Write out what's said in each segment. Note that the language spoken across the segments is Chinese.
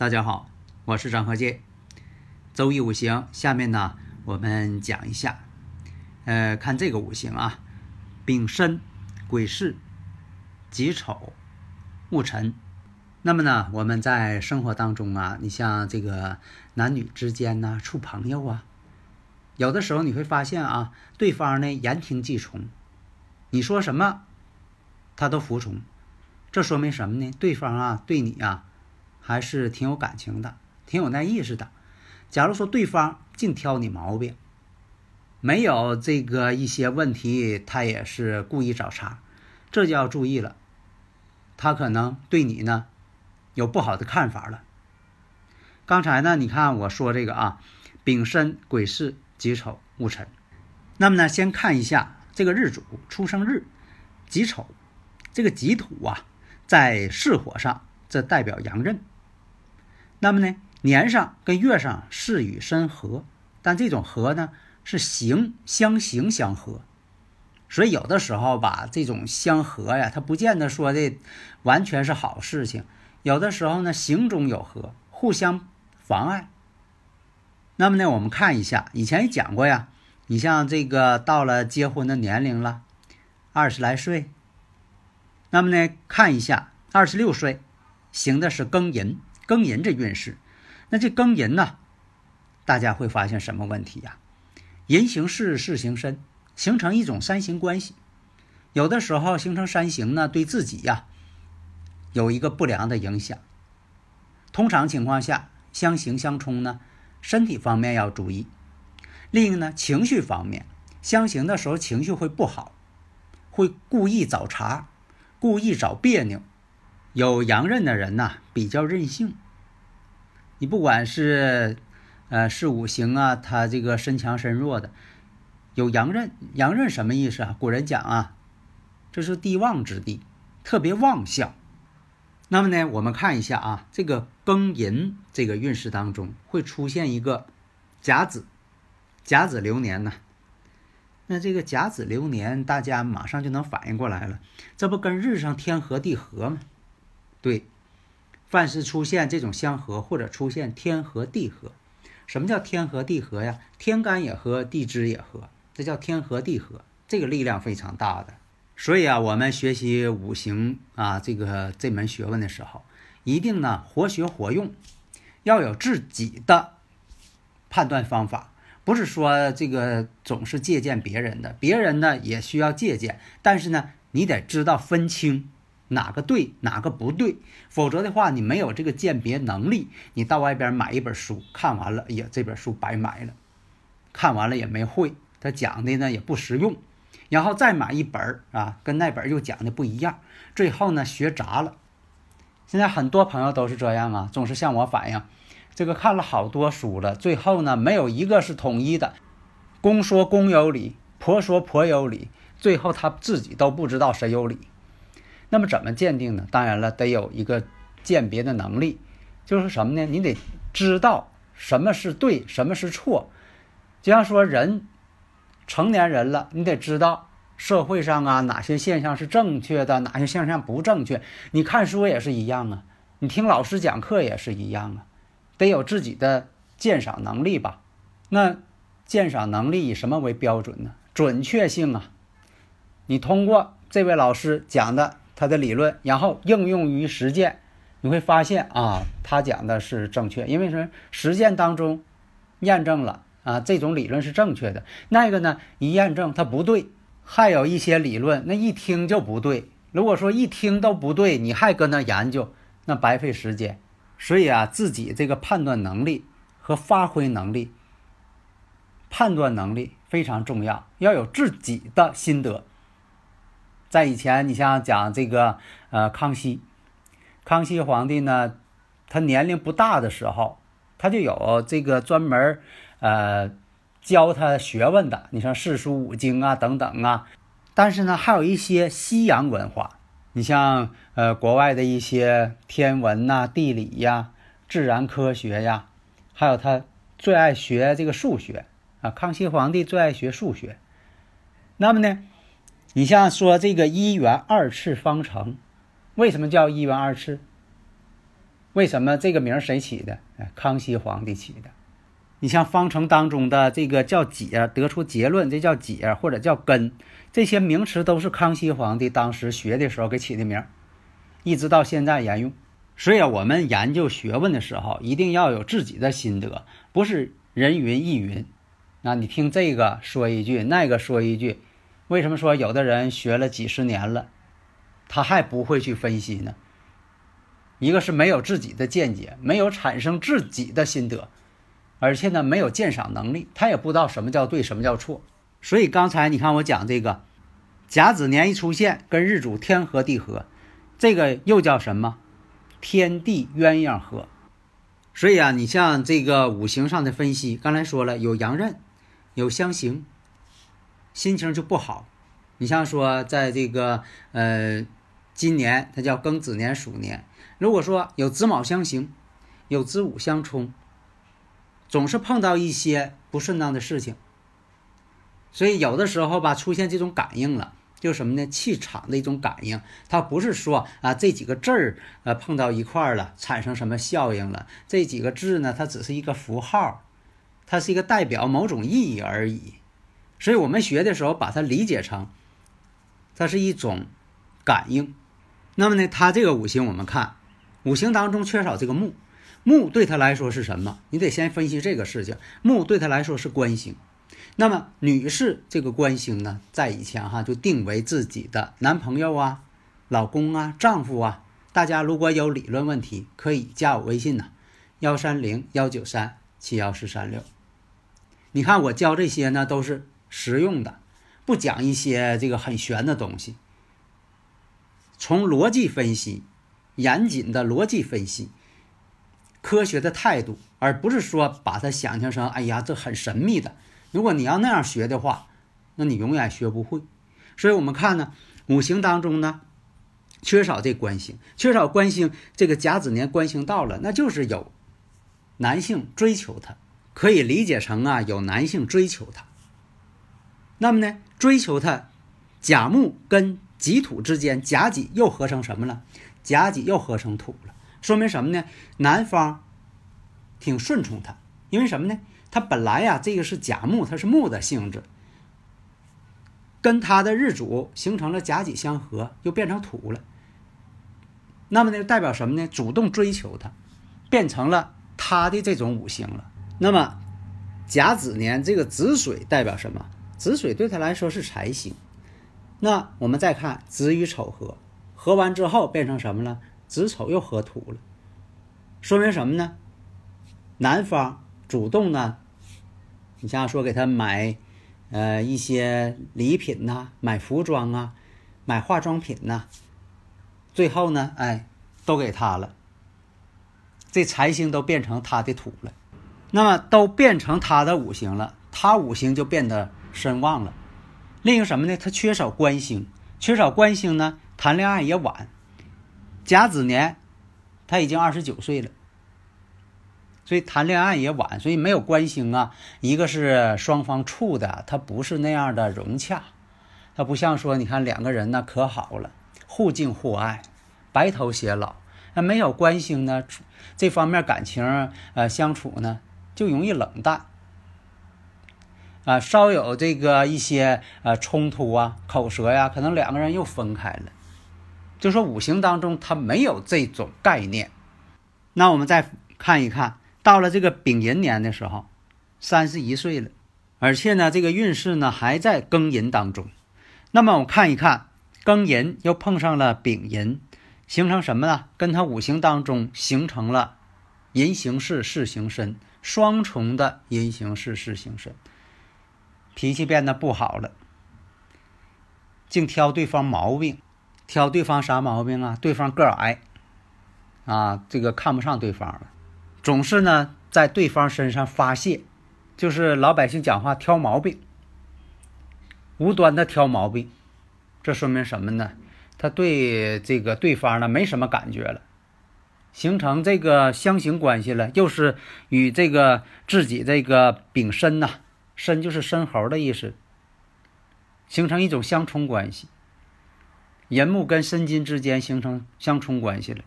大家好，我是张和介。周易五行，下面呢我们讲一下，呃，看这个五行啊，丙申、癸巳、己丑、戊辰。那么呢，我们在生活当中啊，你像这个男女之间呢，处朋友啊，有的时候你会发现啊，对方呢言听计从，你说什么，他都服从。这说明什么呢？对方啊，对你啊。还是挺有感情的，挺有那意思的。假如说对方净挑你毛病，没有这个一些问题，他也是故意找茬，这就要注意了。他可能对你呢有不好的看法了。刚才呢，你看我说这个啊，丙申、癸巳、己丑、戊辰。那么呢，先看一下这个日主出生日己丑，这个己土啊，在巳火上，这代表阳刃。那么呢，年上跟月上是与申合，但这种合呢是形相形相合，所以有的时候吧，这种相合呀，它不见得说的完全是好事情。有的时候呢，形中有合，互相妨碍。那么呢，我们看一下，以前也讲过呀，你像这个到了结婚的年龄了，二十来岁，那么呢，看一下二十六岁，行的是庚寅。庚寅这运势，那这庚寅呢，大家会发现什么问题呀？寅行事，事行身，形成一种三行关系。有的时候形成三行呢，对自己呀有一个不良的影响。通常情况下，相形相冲呢，身体方面要注意。另一个呢，情绪方面，相刑的时候情绪会不好，会故意找茬，故意找别扭。有阳刃的人呐，比较任性。你不管是，呃，是五行啊，他这个身强身弱的，有阳刃。阳刃什么意思啊？古人讲啊，这是地旺之地，特别旺相。那么呢，我们看一下啊，这个庚寅这个运势当中会出现一个甲子，甲子流年呢。那这个甲子流年，大家马上就能反应过来了，这不跟日上天合地合吗？对，凡是出现这种相合或者出现天合地合，什么叫天合地合呀？天干也合，地支也合，这叫天合地合，这个力量非常大的。所以啊，我们学习五行啊这个这门学问的时候，一定呢活学活用，要有自己的判断方法，不是说这个总是借鉴别人的，别人呢也需要借鉴，但是呢你得知道分清。哪个对，哪个不对？否则的话，你没有这个鉴别能力，你到外边买一本书，看完了，哎呀，这本书白买了，看完了也没会，他讲的呢也不实用，然后再买一本啊，跟那本又讲的不一样，最后呢学杂了。现在很多朋友都是这样啊，总是向我反映，这个看了好多书了，最后呢没有一个是统一的，公说公有理，婆说婆有理，最后他自己都不知道谁有理。那么怎么鉴定呢？当然了，得有一个鉴别的能力，就是什么呢？你得知道什么是对，什么是错。就像说人成年人了，你得知道社会上啊哪些现象是正确的，哪些现象不正确。你看书也是一样啊，你听老师讲课也是一样啊，得有自己的鉴赏能力吧？那鉴赏能力以什么为标准呢？准确性啊！你通过这位老师讲的。他的理论，然后应用于实践，你会发现啊，他讲的是正确，因为说实践当中验证了啊，这种理论是正确的。那个呢，一验证它不对，还有一些理论那一听就不对。如果说一听都不对，你还搁那研究，那白费时间。所以啊，自己这个判断能力和发挥能力判断能力非常重要，要有自己的心得。在以前，你像讲这个呃康熙，康熙皇帝呢，他年龄不大的时候，他就有这个专门呃教他学问的，你像四书五经啊等等啊。但是呢，还有一些西洋文化，你像呃国外的一些天文呐、地理呀、自然科学呀，还有他最爱学这个数学啊。康熙皇帝最爱学数学，那么呢？你像说这个一元二次方程，为什么叫一元二次？为什么这个名谁起的？康熙皇帝起的。你像方程当中的这个叫解，得出结论，这叫解或者叫根，这些名词都是康熙皇帝当时学的时候给起的名，一直到现在沿用。所以，我们研究学问的时候，一定要有自己的心得，不是人云亦云。那你听这个说一句，那个说一句。为什么说有的人学了几十年了，他还不会去分析呢？一个是没有自己的见解，没有产生自己的心得，而且呢没有鉴赏能力，他也不知道什么叫对，什么叫错。所以刚才你看我讲这个甲子年一出现，跟日主天合地合，这个又叫什么？天地鸳鸯合。所以啊，你像这个五行上的分析，刚才说了有阳刃，有相刑。心情就不好，你像说在这个呃，今年它叫庚子年鼠年，如果说有子卯相刑，有子午相冲，总是碰到一些不顺当的事情，所以有的时候吧，出现这种感应了，就什么呢？气场的一种感应，它不是说啊这几个字儿呃碰到一块儿了，产生什么效应了？这几个字呢，它只是一个符号，它是一个代表某种意义而已。所以我们学的时候，把它理解成，它是一种感应。那么呢，它这个五行，我们看五行当中缺少这个木，木对他来说是什么？你得先分析这个事情。木对他来说是官星。那么女士这个官星呢，在以前哈就定为自己的男朋友啊、老公啊、丈夫啊。大家如果有理论问题，可以加我微信呢，幺三零幺九三七幺四三六。你看我教这些呢，都是。实用的，不讲一些这个很玄的东西。从逻辑分析，严谨的逻辑分析，科学的态度，而不是说把它想象成哎呀这很神秘的。如果你要那样学的话，那你永远学不会。所以我们看呢，五行当中呢，缺少这官星，缺少官星，这个甲子年官星到了，那就是有男性追求他，可以理解成啊有男性追求他。那么呢，追求他，甲木跟己土之间，甲己又合成什么了？甲己又合成土了，说明什么呢？男方挺顺从他，因为什么呢？他本来呀，这个是甲木，它是木的性质，跟他的日主形成了甲己相合，又变成土了。那么呢，代表什么呢？主动追求他，变成了他的这种五行了。那么甲子年这个子水代表什么？子水对他来说是财星，那我们再看子与丑合，合完之后变成什么了？子丑又合土了，说明什么呢？男方主动呢，你像说给他买，呃一些礼品呐，买服装啊，买化妆品呐，最后呢，哎，都给他了，这财星都变成他的土了，那么都变成他的五行了，他五行就变得。身旺了，另一个什么呢？他缺少官星，缺少官星呢，谈恋爱也晚。甲子年，他已经二十九岁了，所以谈恋爱也晚，所以没有官星啊。一个是双方处的，他不是那样的融洽，他不像说，你看两个人呢可好了，互敬互爱，白头偕老。那没有官星呢，这方面感情呃相处呢就容易冷淡。啊，稍有这个一些呃冲突啊，口舌呀，可能两个人又分开了。就说五行当中它没有这种概念。那我们再看一看，到了这个丙寅年的时候，三十一岁了，而且呢，这个运势呢还在庚寅当中。那么我看一看，庚寅又碰上了丙寅，形成什么呢？跟他五行当中形成了寅行巳，巳行申，双重的寅行巳，巳行申。脾气变得不好了，净挑对方毛病，挑对方啥毛病啊？对方个矮，啊，这个看不上对方了，总是呢在对方身上发泄，就是老百姓讲话挑毛病，无端的挑毛病，这说明什么呢？他对这个对方呢没什么感觉了，形成这个相形关系了，又是与这个自己这个丙申呐。申就是申猴的意思，形成一种相冲关系。寅木跟申金之间形成相冲关系了。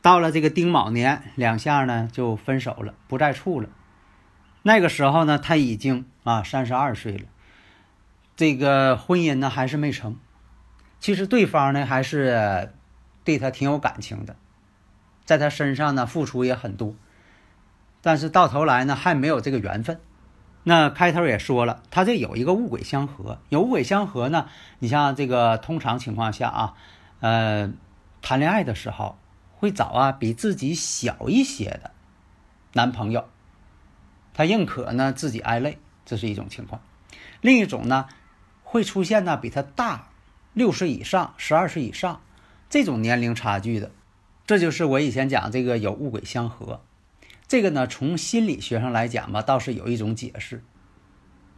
到了这个丁卯年，两下呢就分手了，不再处了。那个时候呢，他已经啊三十二岁了，这个婚姻呢还是没成。其实对方呢还是对他挺有感情的，在他身上呢付出也很多，但是到头来呢还没有这个缘分。那开头也说了，他这有一个物鬼相合，有物鬼相合呢。你像这个通常情况下啊，呃，谈恋爱的时候会找啊比自己小一些的男朋友，他宁可呢自己挨累，这是一种情况。另一种呢，会出现呢比他大六岁以上、十二岁以上这种年龄差距的，这就是我以前讲这个有物鬼相合。这个呢，从心理学上来讲吧，倒是有一种解释。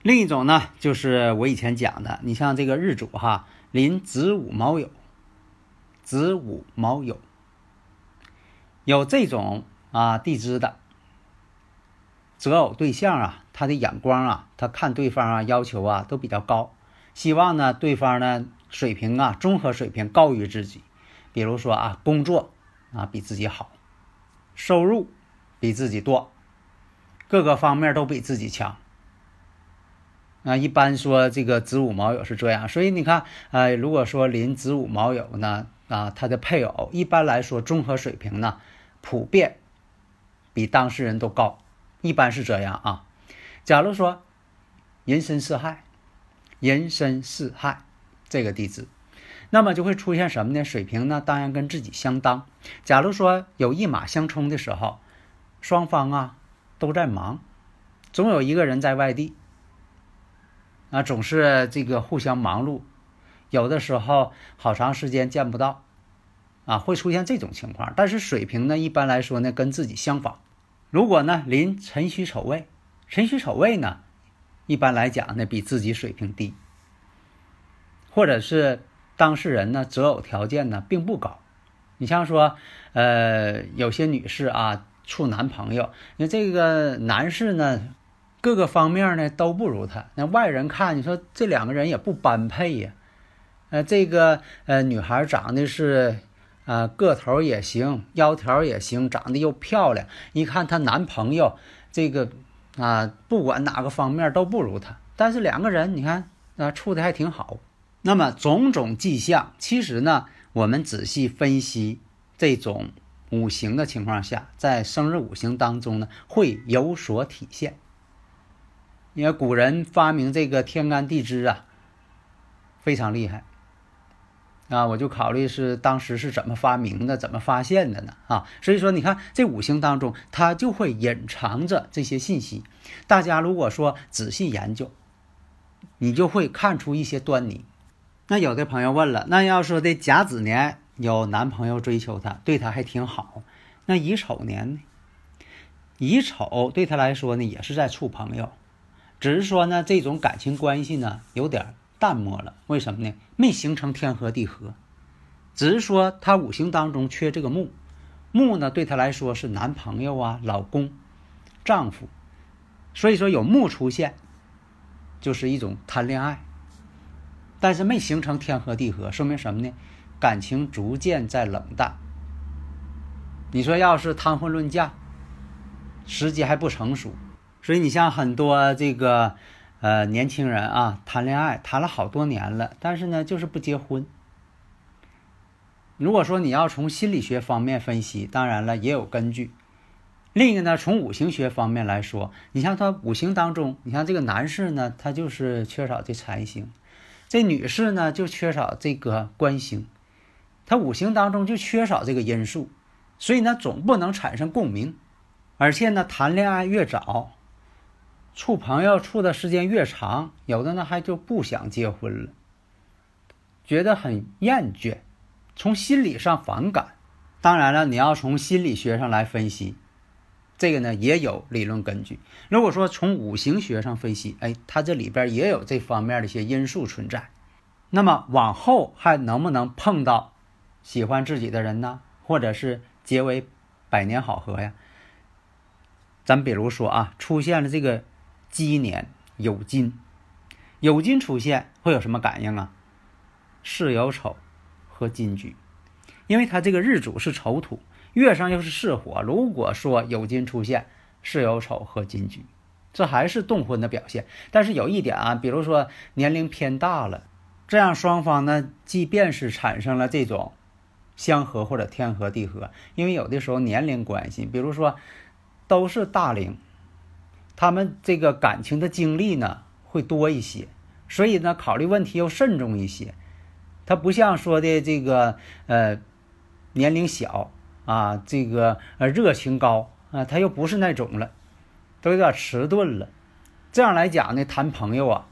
另一种呢，就是我以前讲的，你像这个日主哈，临子午卯酉，子午卯酉，有这种啊地支的择偶对象啊，他的眼光啊，他看对方啊，要求啊都比较高，希望呢对方呢水平啊，综合水平高于自己，比如说啊，工作啊比自己好，收入。比自己多，各个方面都比自己强。啊，一般说这个子午卯酉是这样，所以你看，呃，如果说临子午卯酉呢，啊，他的配偶一般来说综合水平呢，普遍比当事人都高，一般是这样啊。假如说寅申巳亥，寅申巳亥这个地支，那么就会出现什么呢？水平呢，当然跟自己相当。假如说有一马相冲的时候。双方啊都在忙，总有一个人在外地啊，总是这个互相忙碌，有的时候好长时间见不到啊，会出现这种情况。但是水平呢，一般来说呢跟自己相仿。如果呢临辰戌丑未，辰戌丑未呢，一般来讲呢比自己水平低，或者是当事人呢择偶条件呢并不高。你像说呃有些女士啊。处男朋友，那这个男士呢，各个方面呢都不如他。那外人看，你说这两个人也不般配呀。呃，这个呃女孩长得是，呃个头也行，腰条也行，长得又漂亮。一看她男朋友，这个啊，不管哪个方面都不如她。但是两个人，你看啊，处的还挺好。那么种种迹象，其实呢，我们仔细分析这种。五行的情况下，在生日五行当中呢，会有所体现。因为古人发明这个天干地支啊，非常厉害啊！我就考虑是当时是怎么发明的，怎么发现的呢？啊，所以说你看这五行当中，它就会隐藏着这些信息。大家如果说仔细研究，你就会看出一些端倪。那有的朋友问了，那要说的甲子年。有男朋友追求她，对她还挺好。那乙丑年呢？乙丑对她来说呢，也是在处朋友，只是说呢，这种感情关系呢有点淡漠了。为什么呢？没形成天合地合，只是说她五行当中缺这个木，木呢对她来说是男朋友啊、老公、丈夫，所以说有木出现，就是一种谈恋爱，但是没形成天合地合，说明什么呢？感情逐渐在冷淡。你说要是谈婚论嫁，时机还不成熟，所以你像很多这个呃年轻人啊，谈恋爱谈了好多年了，但是呢就是不结婚。如果说你要从心理学方面分析，当然了也有根据。另一个呢，从五行学方面来说，你像他五行当中，你像这个男士呢，他就是缺少这财星；这女士呢就缺少这个官星。他五行当中就缺少这个因素，所以呢总不能产生共鸣，而且呢谈恋爱越早，处朋友处的时间越长，有的呢还就不想结婚了，觉得很厌倦，从心理上反感。当然了，你要从心理学上来分析，这个呢也有理论根据。如果说从五行学上分析，哎，它这里边也有这方面的一些因素存在。那么往后还能不能碰到喜欢自己的人呢？或者是结为百年好合呀？咱比如说啊，出现了这个鸡年酉金，酉金出现会有什么感应啊？巳酉丑和金局，因为它这个日主是丑土，月上又是巳火。如果说酉金出现巳酉丑和金局，这还是动婚的表现。但是有一点啊，比如说年龄偏大了，这样双方呢，即便是产生了这种相合或者天合地合，因为有的时候年龄关系，比如说。都是大龄，他们这个感情的经历呢会多一些，所以呢考虑问题要慎重一些。他不像说的这个呃年龄小啊，这个呃热情高啊，他又不是那种了，都有点迟钝了。这样来讲呢，谈朋友啊，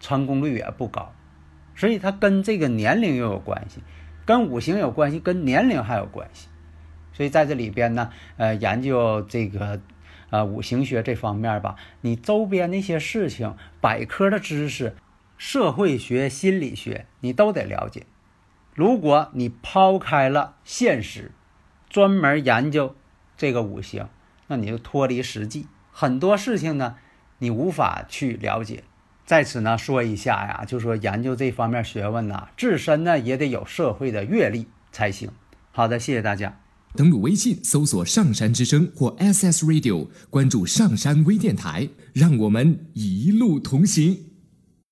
成功率也不高。所以他跟这个年龄又有关系，跟五行有关系，跟年龄还有关系。所以在这里边呢，呃，研究这个，呃，五行学这方面吧，你周边那些事情、百科的知识、社会学、心理学，你都得了解。如果你抛开了现实，专门研究这个五行，那你就脱离实际，很多事情呢，你无法去了解。在此呢，说一下呀，就说研究这方面学问呐，自身呢也得有社会的阅历才行。好的，谢谢大家。登录微信搜索“上山之声”或 “SS Radio”，关注上山微电台，让我们一路同行。